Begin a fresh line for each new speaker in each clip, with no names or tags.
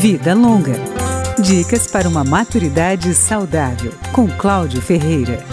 Vida Longa. Dicas para uma maturidade saudável, com Cláudio Ferreira.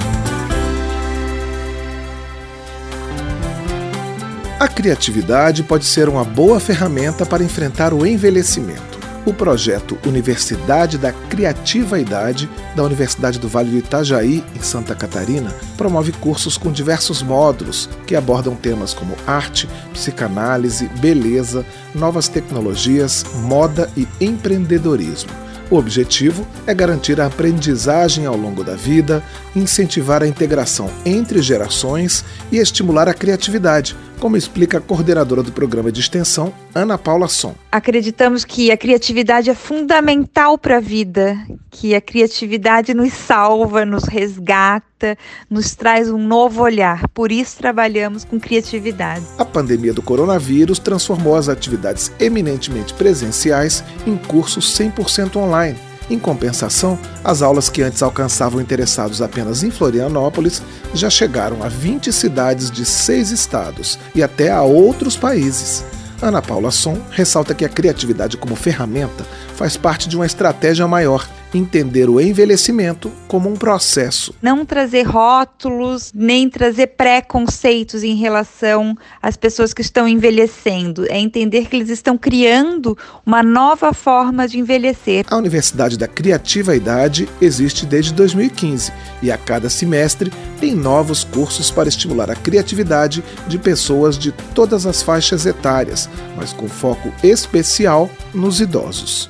A criatividade pode ser uma boa ferramenta para enfrentar o envelhecimento. O projeto Universidade da Criativa Idade, da Universidade do Vale do Itajaí, em Santa Catarina, promove cursos com diversos módulos que abordam temas como arte, psicanálise, beleza, novas tecnologias, moda e empreendedorismo. O objetivo é garantir a aprendizagem ao longo da vida, incentivar a integração entre gerações e estimular a criatividade, como explica a coordenadora do programa de extensão, Ana Paula Som.
Acreditamos que a criatividade é fundamental para a vida, que a criatividade nos salva, nos resgata, nos traz um novo olhar. Por isso trabalhamos com criatividade.
A pandemia do coronavírus transformou as atividades eminentemente presenciais em cursos 100% online em compensação, as aulas que antes alcançavam interessados apenas em Florianópolis já chegaram a 20 cidades de seis estados e até a outros países. Ana Paula Som ressalta que a criatividade como ferramenta faz parte de uma estratégia maior entender o envelhecimento como um processo.
Não trazer rótulos, nem trazer preconceitos em relação às pessoas que estão envelhecendo. É entender que eles estão criando uma nova forma de envelhecer.
A Universidade da Criativa Idade existe desde 2015 e a cada semestre tem novos cursos para estimular a criatividade de pessoas de todas as faixas etárias, mas com foco especial nos idosos.